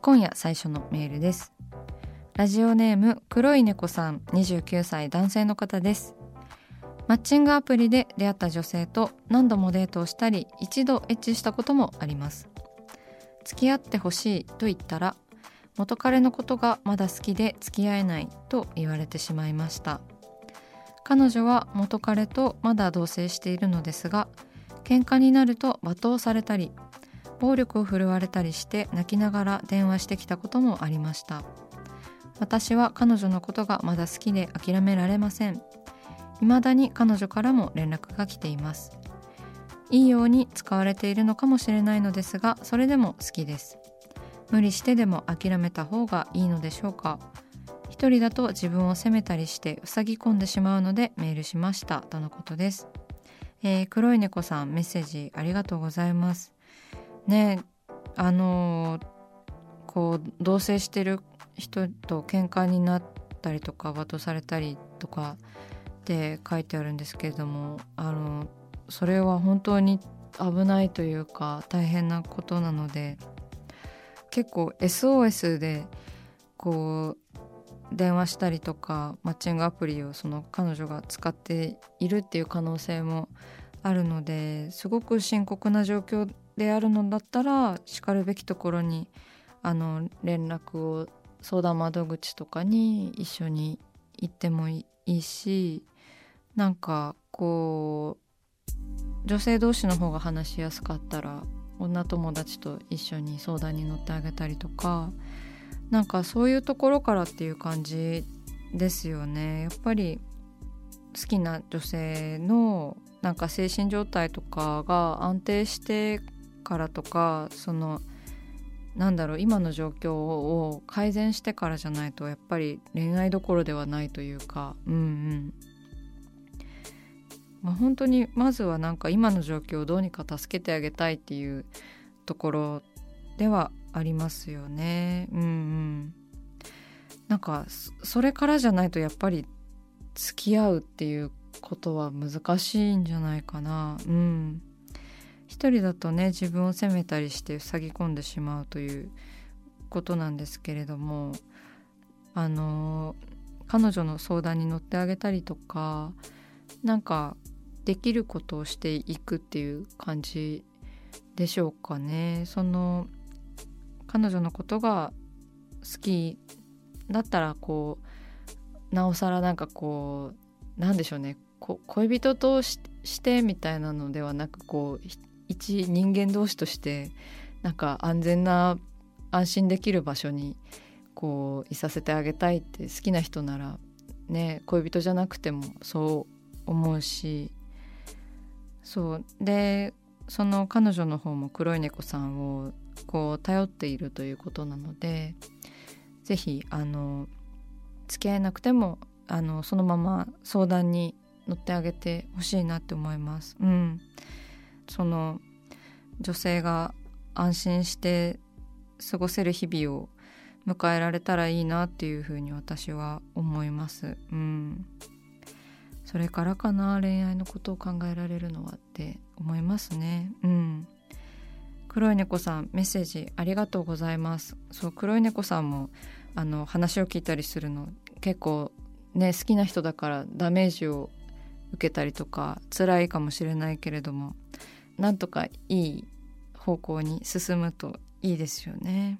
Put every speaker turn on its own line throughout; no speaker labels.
今夜最初のメールです。ラジオネーム黒い猫さん29歳男性の方です。マッチングアプリで出会った女性と何度もデートをしたり一度エッチしたこともあります。付き合ってほしいと言ったら元彼のことがまだ好きで付き合えないと言われてしまいました。彼女は元彼とまだ同棲しているのですが喧嘩になると罵倒されたり暴力を振るわれたりして泣きながら電話してきたこともありました。私は彼女のことがまだ好きで諦められません。未だに彼女からも連絡が来ています。いいように使われているのかもしれないのですがそれでも好きです。無理してでも諦めた方がいいのでしょうか。一人だと自分を責めたりして塞ぎ込んでしまうのでメールしました。とのことです。えー、黒い猫さんメッセージありがとうございます。ねあの、こう同棲してる人と喧嘩になったりとか罵倒されたりとかって書いてあるんですけれどもあのそれは本当に危ないというか大変なことなので結構 SOS でこう電話したりとかマッチングアプリをその彼女が使っているっていう可能性もあるのですごく深刻な状況であるのだったらしかるべきところにあの連絡を相談窓口とかに一緒に行ってもいいしなんかこう女性同士の方が話しやすかったら女友達と一緒に相談に乗ってあげたりとかなんかそういうところからっていう感じですよね。やっぱり好きな女性のなんか精神状態とかが安定してからとかそのなんだろう今の状況を改善してからじゃないとやっぱり恋愛どころではないというかうんうん。まあ本当にまずはなんか今の状況をどうにか助けてあげたいっていうところではありますよね。うんうん。なんかそれからじゃないとやっぱり付き合うっていうことは難しいんじゃないかな。うん。一人だとね自分を責めたりして塞ぎ込んでしまうということなんですけれどもあの彼女の相談に乗ってあげたりとかなんかできることをしていくっていう感じでしょうかね。その彼女のことが好きだったらこうなおさらなんかこうなんでしょうね。恋人としてみたいなのではなくこう一人間同士としてなんか安全な安心できる場所にこういさせてあげたいって好きな人ならね恋人じゃなくてもそう思うしそうでその彼女の方も黒い猫さんをこう頼っているということなので是非あの付き合えなくてもあのそのまま相談に乗ってあげてほしいなって思います。うん、その女性が安心して過ごせる日々を迎えられたらいいなっていうふうに私は思います。うん、それからかな恋愛のことを考えられるのはって思いますね。うん、黒い猫さんメッセージありがとうございます。そう黒い猫さんもあの話を聞いたりするの結構ね好きな人だからダメージを受けたりとか辛いかもしれないけれどもなんとかいい方向に進むといいですよね。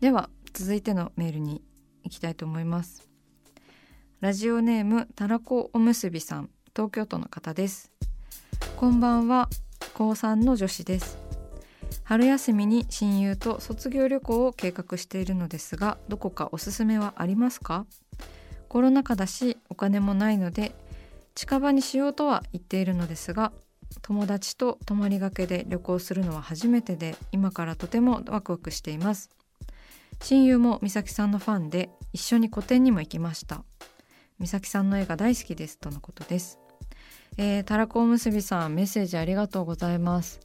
では続いてのメールに行きたいと思います。ラジオネームたらこおむすびさん東京都の方です。こんばんは高3の女子です。春休みに親友と卒業旅行を計画しているのですがどこかおすすめはありますか？コロナ禍だしお金もないので近場にしようとは言っているのですが友達と泊まりがけで旅行するのは初めてで今からとてもワクワクしています。親友も美咲さんのファンで一緒に個展にも行きました。美咲さんの絵が大好きですとのことです。えー、たらこおむすびさんメッセージありがとうございます。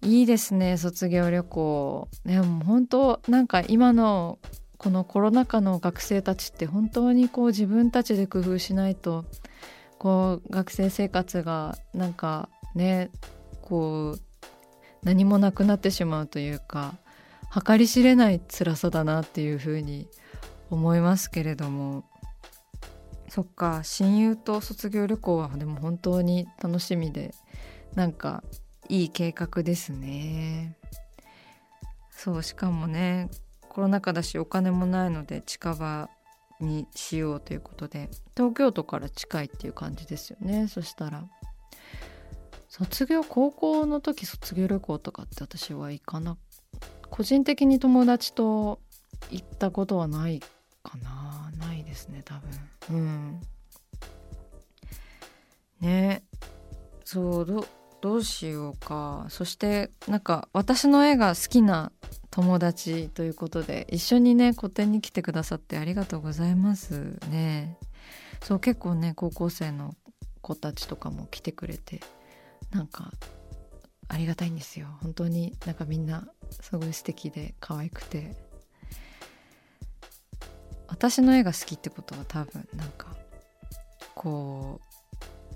いいですね卒業旅行。でも本当なんか今のこのコロナ禍の学生たちって本当にこう自分たちで工夫しないとこう学生生活がなんかねこう何もなくなってしまうというか計り知れない辛さだなっていうふうに思いますけれども。そっか親友と卒業旅行はでも本当に楽しみでなんかいい計画ですね。そうしかもねコロナ禍だしお金もないので近場にしようということで東京都から近いっていう感じですよね。そしたら卒業高校の時卒業旅行とかって私は行かな個人的に友達と行ったことはないかな。ないですね多分。うん。ね。そうどうしようか。そしてなんか私の絵が好きな友達ということで一緒にね個展に来てくださってありがとうございますね。そう結構ね高校生の子たちとかも来てくれてなんかありがたいんですよ。本当になんかみんなすごい素敵で可愛くて。私の絵が好きってことは多分なんかこ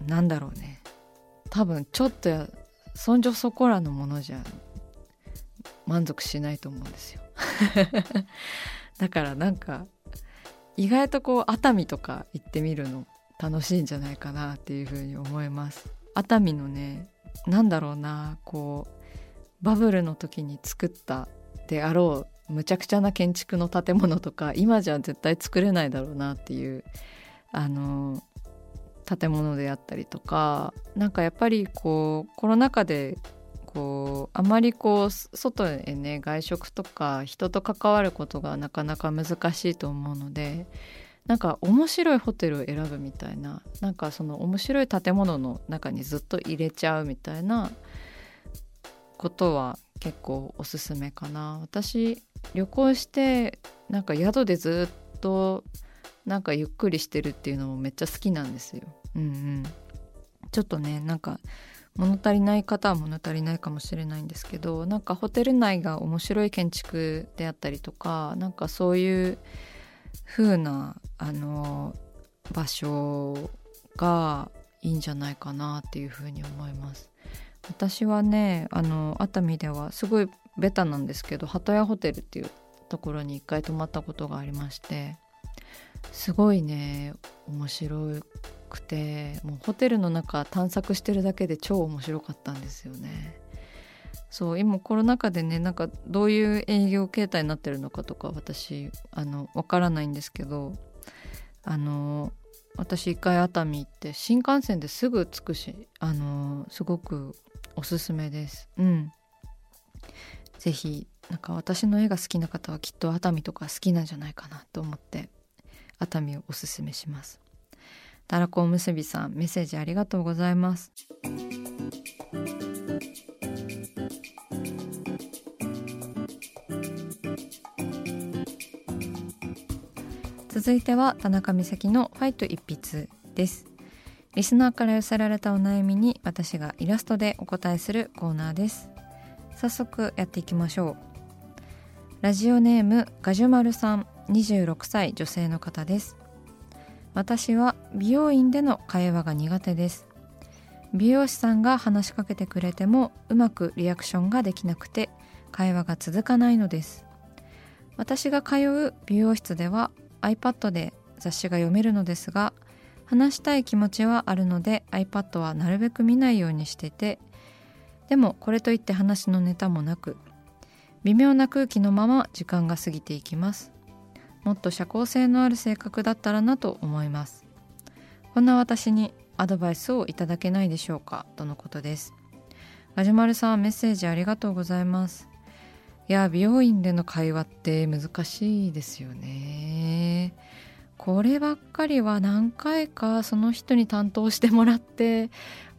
うなんだろうね。多分ちょっとやそんじょそこらのものじゃ満足しないと思うんですよ。だからなんか意外とこう熱海とか行ってみるの楽しいんじゃないかなっていうふうに思います。熱海のねなんだろうなこうバブルの時に作ったであろうむちゃくちゃな建築の建物とか今じゃ絶対作れないだろうなっていうあの建物であったりとかなんかやっぱりこうコロナ禍でこうあまりこう外へね外食とか人と関わることがなかなか難しいと思うのでなんか面白いホテルを選ぶみたいななんかその面白い建物の中にずっと入れちゃうみたいなことは結構おすすめかな私旅行してなんか宿でずっとなんかゆっくりしてるっていうのもめっちゃ好きなんですよ。うんうん、ちょっとねなんか物足りない方は物足りないかもしれないんですけどなんかホテル内が面白い建築であったりとかなんかそういう風なあの場所がいいんじゃないかなっていう風に思います。私はねあの熱海ではすごいベタなんですけど鳩屋ホテルっていうところに一回泊まったことがありましてすごいね面白いくてもうホテルの中探索してるだけで超面白かったんですよね。そう今コロナ禍でねなんかどういう営業形態になってるのかとか私あのわからないんですけどあの私一回熱海行って新幹線ですぐ着くしあのすごくおすすめです。うん。是非なんか私の絵が好きな方はきっと熱海とか好きなんじゃないかなと思って熱海をおすすめします。たらこおむすびさんメッセージありがとうございます。続いては田中美咲のファイト一筆です。リスナーから寄せられたお悩みに私がイラストでお答えするコーナーです。早速やっていきましょう。ラジオネームガジュマルさん26歳女性の方です。私は美容院での会話が苦手です。美容師さんが話しかけてくれてもうまくリアクションができなくて会話が続かないのです。私が通う美容室では iPad で雑誌が読めるのですが話したい気持ちはあるので iPad はなるべく見ないようにしててでもこれといって話のネタもなく微妙な空気のまま時間が過ぎていきます。もっと社交性のある性格だったらなと思います。こんな私にアドバイスをいただけないでしょうか？とのことです。ガジュマルさんメッセージありがとうございます。いや美容院での会話って難しいですよね。こればっかりは何回かその人に担当してもらって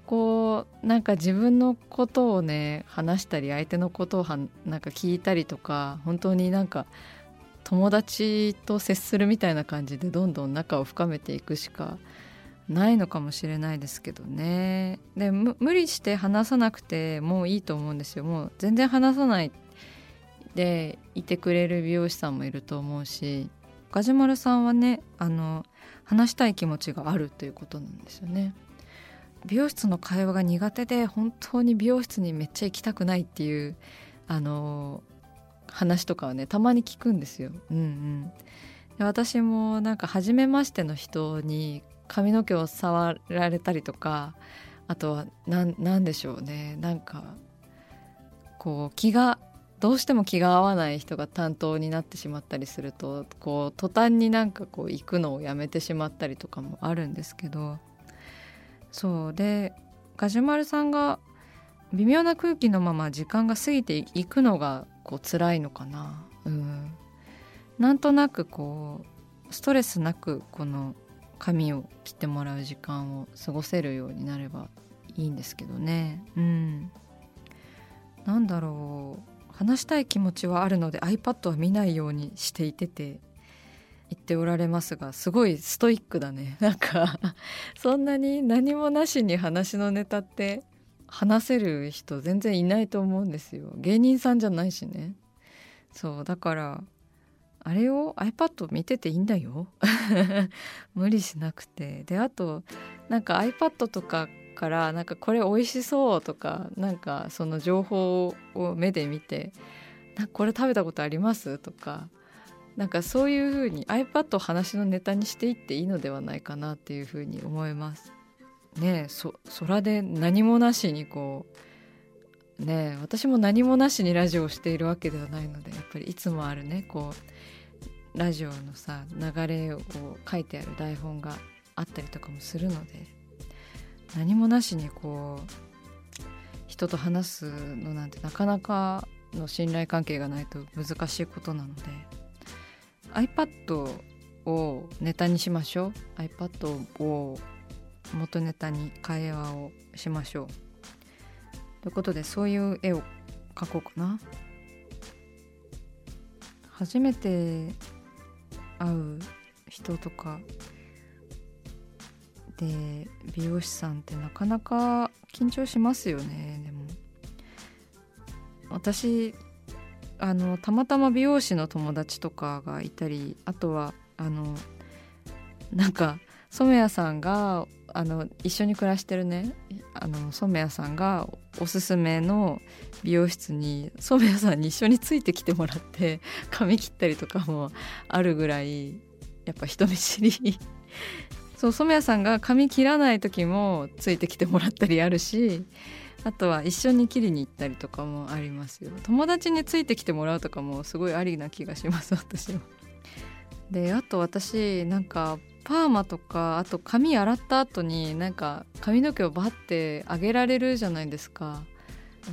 こうなんか自分のことをね話したり相手のことをはなんか聞いたりとか本当になんか友達と接するみたいな感じでどんどん仲を深めていくしかないのかもしれないですけどねで無理して話さなくてもういいと思うんですよもう全然話さないでいてくれる美容師さんもいると思うしガジュマルさんはねあの話したい気持ちがあるということなんですよね。美容室の会話が苦手で本当に美容室にめっちゃ行きたくないっていうあの話とかはねたまに聞くんですよ。うんうん、で私もなんか初めましての人に髪の毛を触られたりとかあとは何でしょうね。なんかこう気がどうしても気が合わない人が担当になってしまったりするとこう途端になんかこう行くのをやめてしまったりとかもあるんですけど。そう。でガジュマルさんが微妙な空気のまま時間が過ぎていくのがこう辛いのかな。うん。なんとなくこうストレスなくこの髪を切ってもらう時間を過ごせるようになればいいんですけどね。うん。なんだろう。話したい気持ちはあるので iPad は見ないようにしていてて言っておられますがすごいストイックだね。なんかそんなに何もなしに話のネタって話せる人全然いないと思うんですよ。芸人さんじゃないしね。そうだからあれを iPad 見てていいんだよ。無理しなくて。であとなんか iPad とかからなんかこれ美味しそうとかなんかその情報を目で見てこれ食べたことありますとかなんかそういうふうに iPad を話のネタにしていっていいのではないかなっていうふうに思います。ねそ空で何もなしにこうね私も何もなしにラジオをしているわけではないのでやっぱりいつもあるねこうラジオのさ流れを書いてある台本があったりとかもするので何もなしにこう人と話すのなんてなかなかの信頼関係がないと難しいことなので iPad をネタにしましょう。iPad を元ネタに会話をしましょう。ということでそういう絵を描こうかな。初めて会う人とかで美容師さんってなかなか緊張しますよね。でも私あのたまたま美容師の友達とかがいたりあとはあのなんか染谷さんがあの一緒に暮らしてるねあの染谷さんがおすすめの美容室に染谷さんに一緒についてきてもらって髪切ったりとかもあるぐらいやっぱ人見知りそう染谷さんが髪切らない時もついてきてもらったりあるしあとは一緒に切りに行ったりとかもありますよ友達についてきてもらうとかもすごいありな気がします私は。であと私なんかパーマとかあと髪洗った後になんか髪の毛をバッて上げられるじゃないですか。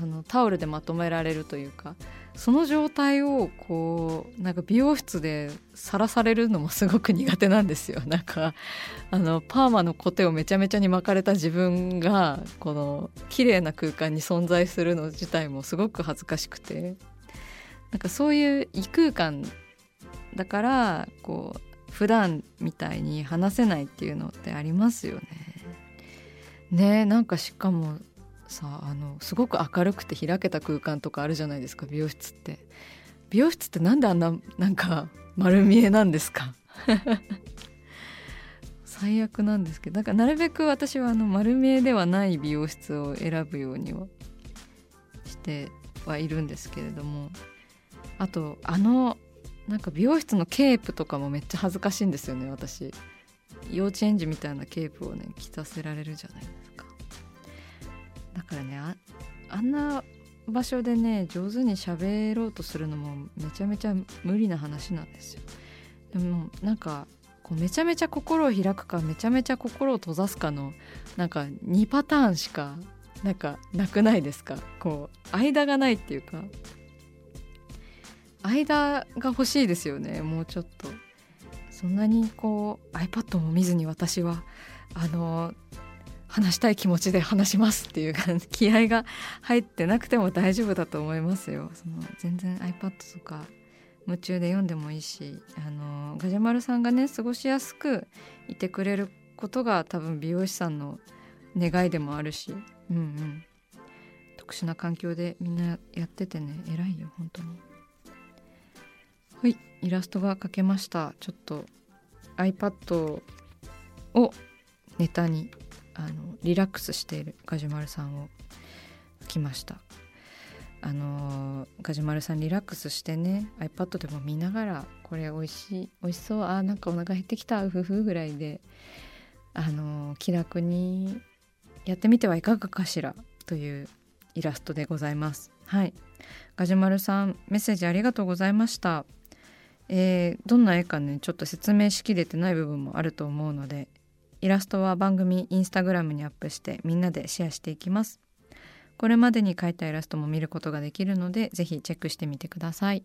あのタオルでまとめられるというか。その状態をこうなんか美容室でさらされるのもすごく苦手なんですよ。なんかあのパーマのコテをめちゃめちゃに巻かれた自分がこの綺麗な空間に存在するの自体もすごく恥ずかしくて。なんかそういう異空間だからこう普段みたいに話せないっていうのってありますよね。ねなんかしかもさあのすごく明るくて開けた空間とかあるじゃないですか美容室って。美容室ってなんであんななんか丸見えなんですか？最悪なんですけどだからなるべく私はあの丸見えではない美容室を選ぶようにはしてはいるんですけれどもあとあのなんか美容室のケープとかもめっちゃ恥ずかしいんですよね私。幼稚園児みたいなケープをね着させられるじゃないですか。だからねあんな場所でね上手に喋ろうとするのもめちゃめちゃ無理な話なんですよ。でもなんかこうめちゃめちゃ心を開くかめちゃめちゃ心を閉ざすかのなんか2パターンしかなんかなくないですか？こう間がないっていうか。間が欲しいですよね。もうちょっと。そんなにこう iPad も見ずに私はあの話したい気持ちで話しますっていう感じ。気合が入ってなくても大丈夫だと思いますよ。その全然 iPad とか夢中で読んでもいいしあのガジャマルさんがね過ごしやすくいてくれることが多分美容師さんの願いでもあるし。うんうん。特殊な環境でみんなやっててね偉いよ本当に。はいイラストが描けました。ちょっと iPad をネタにあのリラックスしているガジュマルさんを描きました。あのガジュマルさんリラックスしてね iPad でも見ながらこれ美味しい美味しそうあーなんかお腹減ってきたうふふぐらいであの気楽にやってみてはいかがかしらというイラストでございます。はい。ガジュマルさんメッセージありがとうございました。えー、どんな絵かねちょっと説明しきれてない部分もあると思うのでイラストは番組インスタグラムにアップしてみんなでシェアしていきます。これまでに描いたイラストも見ることができるので是非チェックしてみてください。